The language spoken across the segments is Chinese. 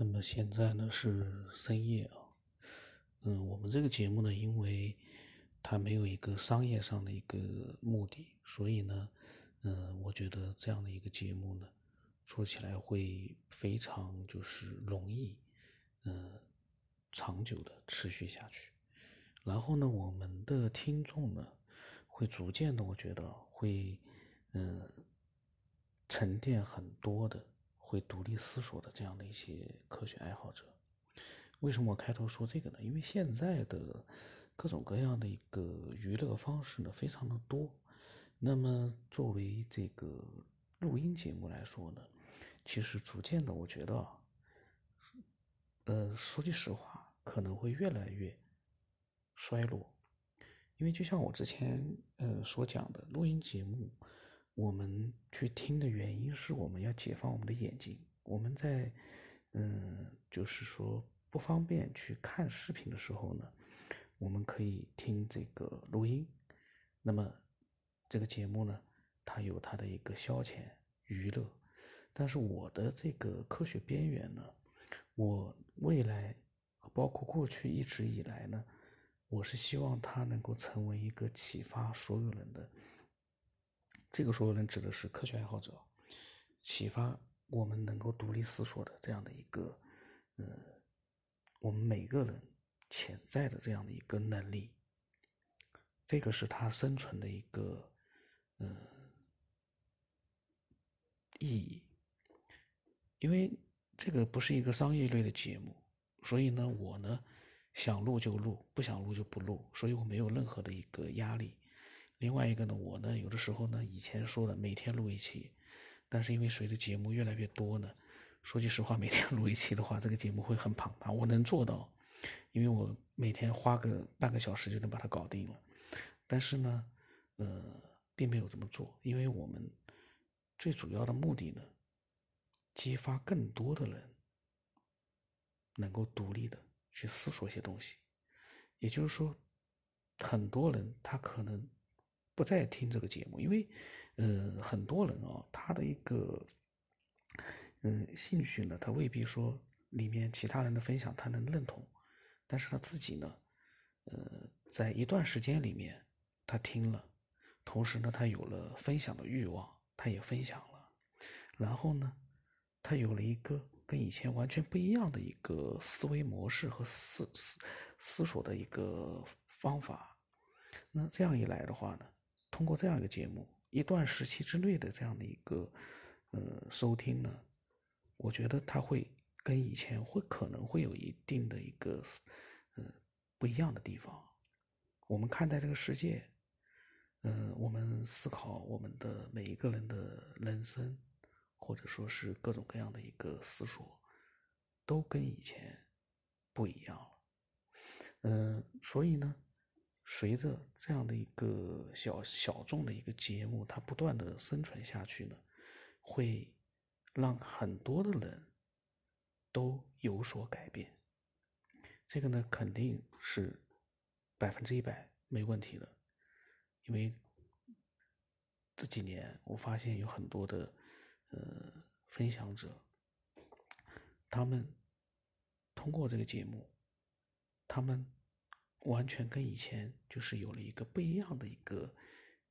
那么现在呢是深夜啊，嗯，我们这个节目呢，因为它没有一个商业上的一个目的，所以呢，嗯，我觉得这样的一个节目呢，做起来会非常就是容易，嗯，长久的持续下去。然后呢，我们的听众呢，会逐渐的，我觉得会，嗯，沉淀很多的。会独立思索的这样的一些科学爱好者，为什么我开头说这个呢？因为现在的各种各样的一个娱乐方式呢，非常的多。那么作为这个录音节目来说呢，其实逐渐的，我觉得，呃，说句实话，可能会越来越衰落。因为就像我之前呃所讲的，录音节目。我们去听的原因是我们要解放我们的眼睛。我们在，嗯，就是说不方便去看视频的时候呢，我们可以听这个录音。那么这个节目呢，它有它的一个消遣娱乐。但是我的这个科学边缘呢，我未来包括过去一直以来呢，我是希望它能够成为一个启发所有人的。这个所有人指的是科学爱好者，启发我们能够独立思索的这样的一个，呃，我们每个人潜在的这样的一个能力，这个是他生存的一个，呃，意义。因为这个不是一个商业类的节目，所以呢，我呢想录就录，不想录就不录，所以我没有任何的一个压力。另外一个呢，我呢有的时候呢，以前说的每天录一期，但是因为随着节目越来越多呢，说句实话，每天录一期的话，这个节目会很庞大。我能做到，因为我每天花个半个小时就能把它搞定了。但是呢，呃，并没有这么做，因为我们最主要的目的呢，激发更多的人能够独立的去思索一些东西。也就是说，很多人他可能。不再听这个节目，因为，呃，很多人啊，他的一个，嗯，兴趣呢，他未必说里面其他人的分享他能认同，但是他自己呢，呃，在一段时间里面他听了，同时呢，他有了分享的欲望，他也分享了，然后呢，他有了一个跟以前完全不一样的一个思维模式和思思思索的一个方法，那这样一来的话呢？通过这样一个节目，一段时期之内的这样的一个呃收听呢，我觉得它会跟以前会可能会有一定的一个呃不一样的地方。我们看待这个世界，嗯，我们思考我们的每一个人的人生，或者说是各种各样的一个思索，都跟以前不一样了。嗯，所以呢。随着这样的一个小小众的一个节目，它不断的生存下去呢，会让很多的人都有所改变。这个呢，肯定是百分之一百没问题的，因为这几年我发现有很多的呃分享者，他们通过这个节目，他们。完全跟以前就是有了一个不一样的一个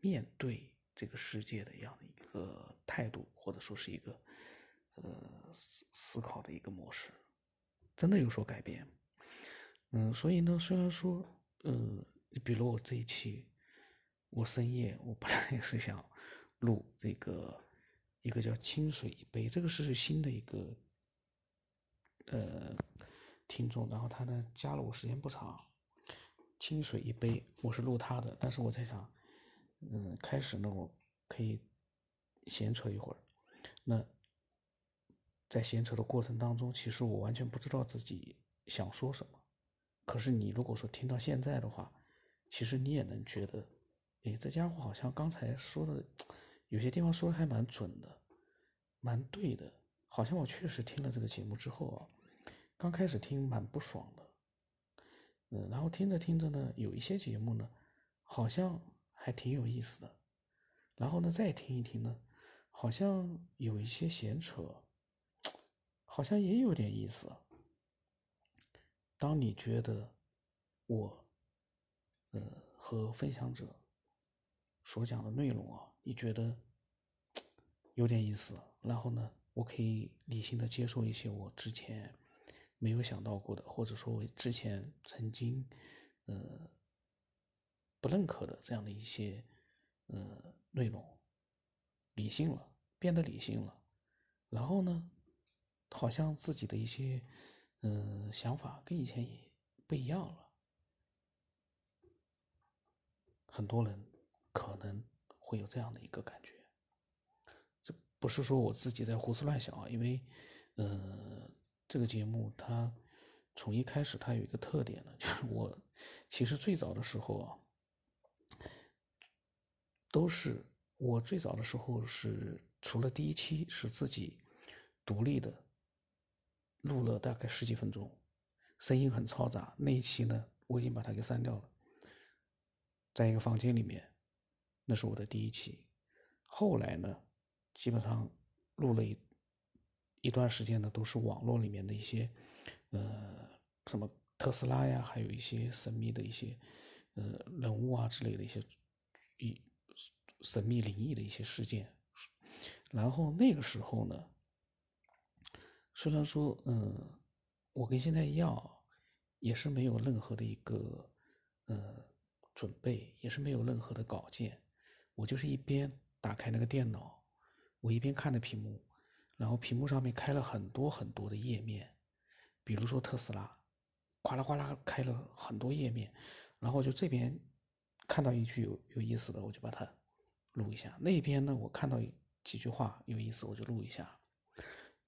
面对这个世界的样的一个态度，或者说是一个呃思思考的一个模式，真的有所改变。嗯，所以呢，虽然说，呃，比如我这一期，我深夜我本来也是想录这个一个叫“清水一杯”，这个是新的一个呃听众，然后他呢加了我时间不长。清水一杯，我是录他的，但是我在想，嗯，开始呢，我可以闲扯一会儿。那在闲扯的过程当中，其实我完全不知道自己想说什么。可是你如果说听到现在的话，其实你也能觉得，哎，这家伙好像刚才说的有些地方说的还蛮准的，蛮对的。好像我确实听了这个节目之后啊，刚开始听蛮不爽的。嗯，然后听着听着呢，有一些节目呢，好像还挺有意思的。然后呢，再听一听呢，好像有一些闲扯，好像也有点意思。当你觉得我，呃，和分享者所讲的内容啊，你觉得有点意思，然后呢，我可以理性的接受一些我之前没有想到过的，或者说我之前曾经呃不认可的这样的一些呃内容，理性了，变得理性了，然后呢？好像自己的一些，嗯，想法跟以前也不一样了。很多人可能会有这样的一个感觉。这不是说我自己在胡思乱想啊，因为，呃，这个节目它从一开始它有一个特点呢，就是我其实最早的时候啊，都是我最早的时候是除了第一期是自己独立的。录了大概十几分钟，声音很嘈杂。那一期呢，我已经把它给删掉了，在一个房间里面，那是我的第一期。后来呢，基本上录了一一段时间呢，都是网络里面的一些，呃，什么特斯拉呀，还有一些神秘的一些，呃，人物啊之类的一些，一神秘灵异的一些事件。然后那个时候呢。虽然说，嗯，我跟现在一样，也是没有任何的一个，呃，准备，也是没有任何的稿件，我就是一边打开那个电脑，我一边看着屏幕，然后屏幕上面开了很多很多的页面，比如说特斯拉，哗啦哗啦开了很多页面，然后就这边看到一句有有意思的，我就把它录一下；那边呢，我看到几句话有意思，我就录一下。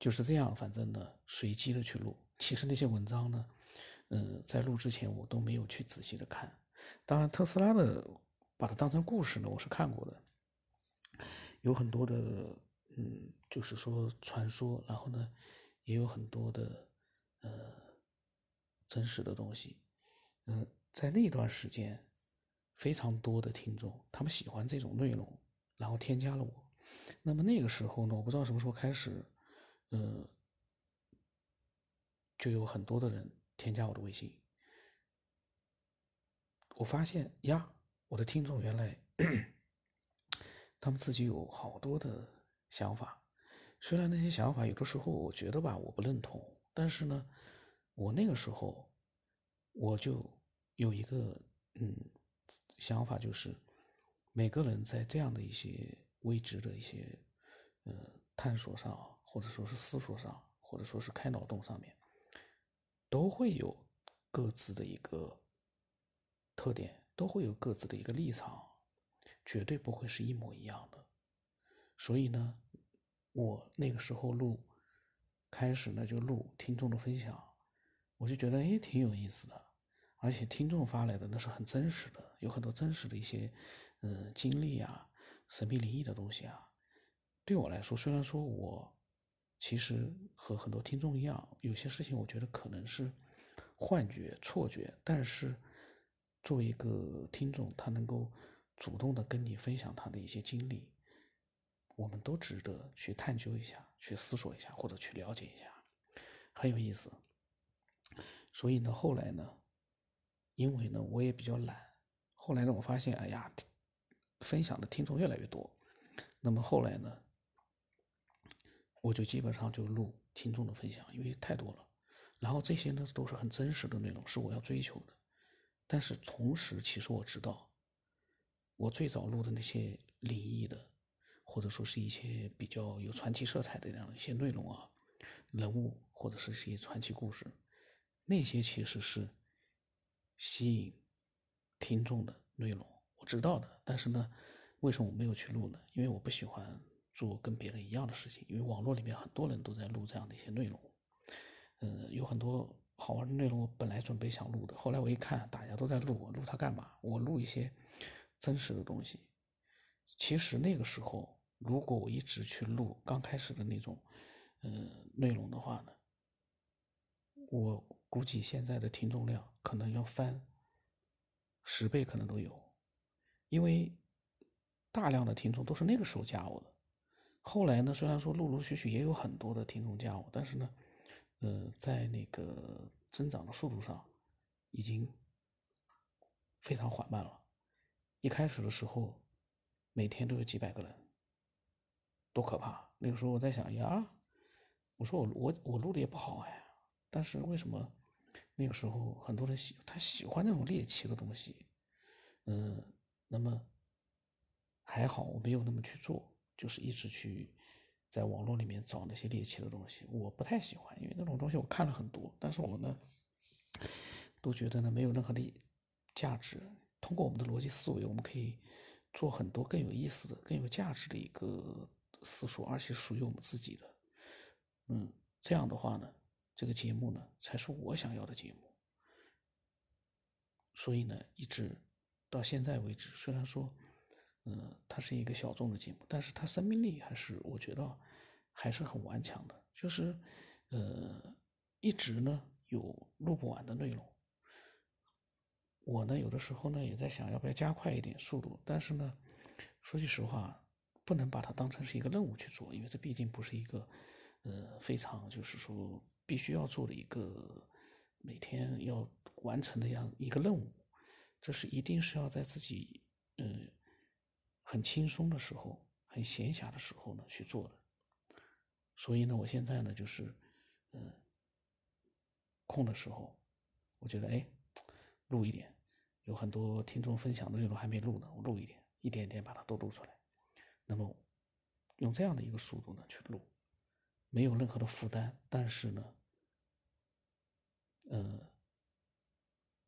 就是这样，反正呢，随机的去录。其实那些文章呢，嗯，在录之前我都没有去仔细的看。当然，特斯拉的把它当成故事呢，我是看过的，有很多的，嗯，就是说传说，然后呢，也有很多的，呃，真实的东西。嗯，在那段时间，非常多的听众，他们喜欢这种内容，然后添加了我。那么那个时候呢，我不知道什么时候开始。呃，就有很多的人添加我的微信。我发现呀，我的听众原来 他们自己有好多的想法，虽然那些想法有的时候我觉得吧，我不认同，但是呢，我那个时候我就有一个嗯想法，就是每个人在这样的一些未知的一些呃探索上。或者说是思索上，或者说是开脑洞上面，都会有各自的一个特点，都会有各自的一个立场，绝对不会是一模一样的。所以呢，我那个时候录，开始呢就录听众的分享，我就觉得哎挺有意思的，而且听众发来的那是很真实的，有很多真实的一些嗯经历啊，神秘灵异的东西啊。对我来说，虽然说我。其实和很多听众一样，有些事情我觉得可能是幻觉、错觉，但是作为一个听众，他能够主动的跟你分享他的一些经历，我们都值得去探究一下、去思索一下或者去了解一下，很有意思。所以呢，后来呢，因为呢我也比较懒，后来呢我发现，哎呀，分享的听众越来越多，那么后来呢。我就基本上就录听众的分享，因为太多了。然后这些呢都是很真实的内容，是我要追求的。但是同时，其实我知道，我最早录的那些灵异的，或者说是一些比较有传奇色彩的这样一些内容啊，人物或者是一些传奇故事，那些其实是吸引听众的内容，我知道的。但是呢，为什么我没有去录呢？因为我不喜欢。做跟别人一样的事情，因为网络里面很多人都在录这样的一些内容，嗯，有很多好玩的内容。我本来准备想录的，后来我一看大家都在录，我录它干嘛？我录一些真实的东西。其实那个时候，如果我一直去录刚开始的那种，嗯，内容的话呢，我估计现在的听众量可能要翻十倍，可能都有，因为大量的听众都是那个时候加我的。后来呢，虽然说陆陆续续也有很多的听众加我，但是呢，呃，在那个增长的速度上，已经非常缓慢了。一开始的时候，每天都有几百个人，多可怕！那个时候我在想呀，我说我我我录的也不好哎，但是为什么那个时候很多人喜他喜欢那种猎奇的东西？嗯，那么还好我没有那么去做，就是一直去。在网络里面找那些猎奇的东西，我不太喜欢，因为那种东西我看了很多，但是我呢，都觉得呢没有任何的价值。通过我们的逻辑思维，我们可以做很多更有意思的、更有价值的一个思索，而且属于我们自己的。嗯，这样的话呢，这个节目呢才是我想要的节目。所以呢，一直到现在为止，虽然说。嗯，它是一个小众的节目，但是它生命力还是我觉得还是很顽强的。就是，呃，一直呢有录不完的内容。我呢有的时候呢也在想要不要加快一点速度，但是呢，说句实话，不能把它当成是一个任务去做，因为这毕竟不是一个呃非常就是说必须要做的一个每天要完成的样一个任务。这是一定是要在自己嗯。很轻松的时候，很闲暇的时候呢去做的，所以呢，我现在呢就是，嗯，空的时候，我觉得哎，录一点，有很多听众分享的内容还没录呢，我录一点，一点点把它都录出来，那么用这样的一个速度呢去录，没有任何的负担，但是呢，呃，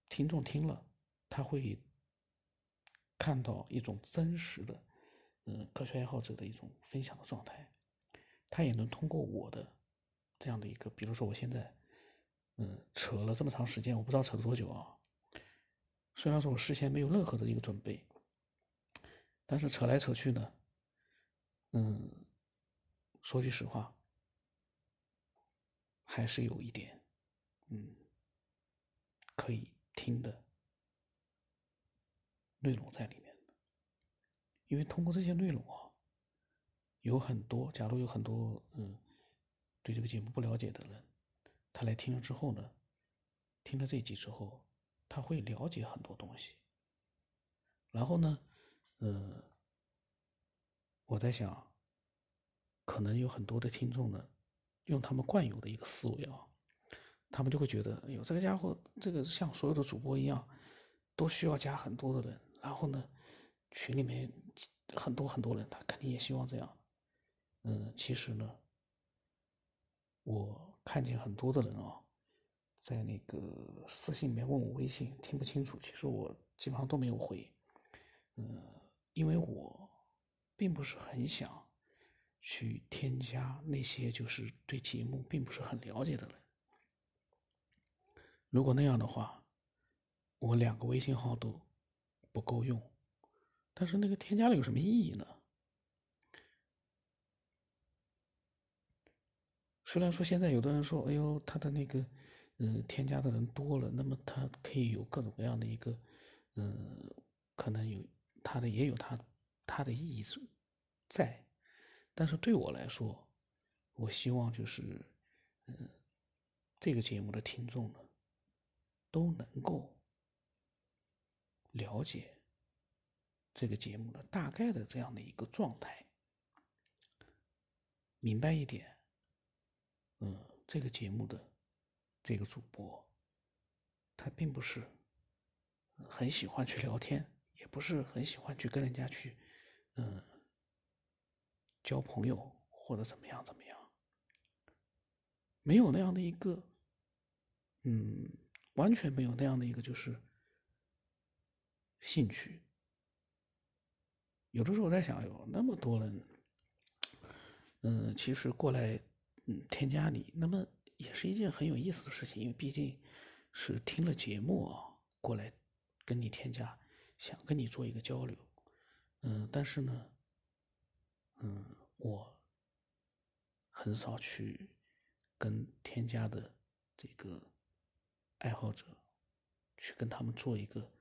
听众听了他会。看到一种真实的，嗯，科学爱好者的一种分享的状态，他也能通过我的这样的一个，比如说我现在，嗯，扯了这么长时间，我不知道扯了多久啊。虽然说我事先没有任何的一个准备，但是扯来扯去呢，嗯，说句实话，还是有一点，嗯，可以听的。内容在里面的因为通过这些内容啊，有很多，假如有很多嗯，对这个节目不了解的人，他来听了之后呢，听了这集之后，他会了解很多东西。然后呢，嗯，我在想，可能有很多的听众呢，用他们惯有的一个思维啊，他们就会觉得，哎呦，这个家伙，这个像所有的主播一样，都需要加很多的人。然后呢，群里面很多很多人，他肯定也希望这样。嗯，其实呢，我看见很多的人啊，在那个私信里面问我微信听不清楚，其实我基本上都没有回。嗯，因为我并不是很想去添加那些就是对节目并不是很了解的人。如果那样的话，我两个微信号都。不够用，但是那个添加了有什么意义呢？虽然说现在有的人说，哎呦，他的那个，嗯，添加的人多了，那么他可以有各种各样的一个，嗯，可能有他的也有他他的意义是在，但是对我来说，我希望就是，嗯，这个节目的听众呢，都能够。了解这个节目的大概的这样的一个状态，明白一点，嗯，这个节目的这个主播，他并不是很喜欢去聊天，也不是很喜欢去跟人家去，嗯，交朋友或者怎么样怎么样，没有那样的一个，嗯，完全没有那样的一个就是。兴趣，有的时候我在想，有那么多人，嗯，其实过来，嗯，添加你，那么也是一件很有意思的事情，因为毕竟是听了节目啊，过来跟你添加，想跟你做一个交流，嗯，但是呢，嗯，我很少去跟添加的这个爱好者去跟他们做一个。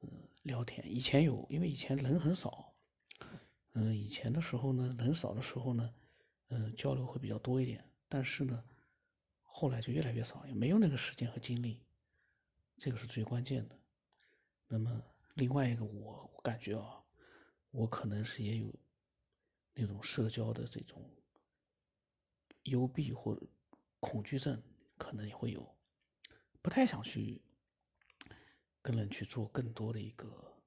嗯，聊天以前有，因为以前人很少。嗯，以前的时候呢，人少的时候呢，嗯，交流会比较多一点。但是呢，后来就越来越少，也没有那个时间和精力，这个是最关键的。那么另外一个，我我感觉啊，我可能是也有那种社交的这种幽闭或恐惧症，可能也会有，不太想去跟人去做更多的一个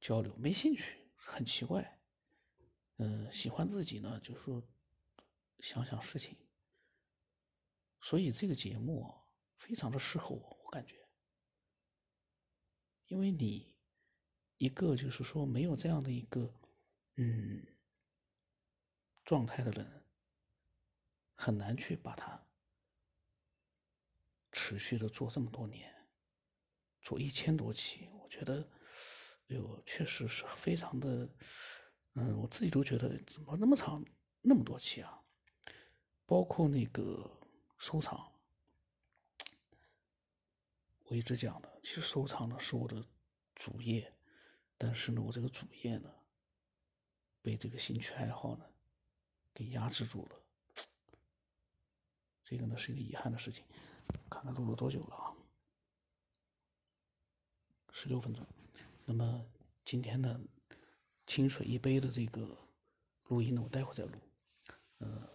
交流，没兴趣，很奇怪。嗯，喜欢自己呢，就是说想想事情。所以这个节目啊，非常的适合我，我感觉，因为你一个就是说没有这样的一个嗯状态的人，很难去把它持续的做这么多年，做一千多期，我觉得，哎呦，确实是非常的，嗯，我自己都觉得怎么那么长那么多期啊，包括那个。收藏，我一直讲的，其实收藏呢是我的主业，但是呢，我这个主业呢，被这个兴趣爱好呢给压制住了，这个呢是一个遗憾的事情。看看录了多久了啊？十六分钟。那么今天呢，清水一杯的这个录音呢，我待会再录，呃。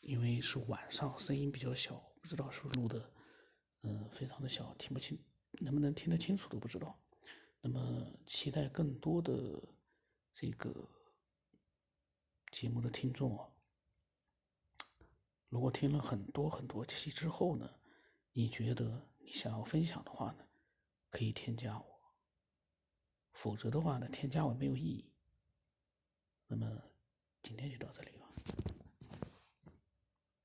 因为是晚上，声音比较小，不知道是不是录的，嗯，非常的小，听不清，能不能听得清楚都不知道。那么，期待更多的这个节目的听众啊，如果听了很多很多期之后呢，你觉得你想要分享的话呢，可以添加我，否则的话呢，添加我没有意义。那么，今天就到这里了。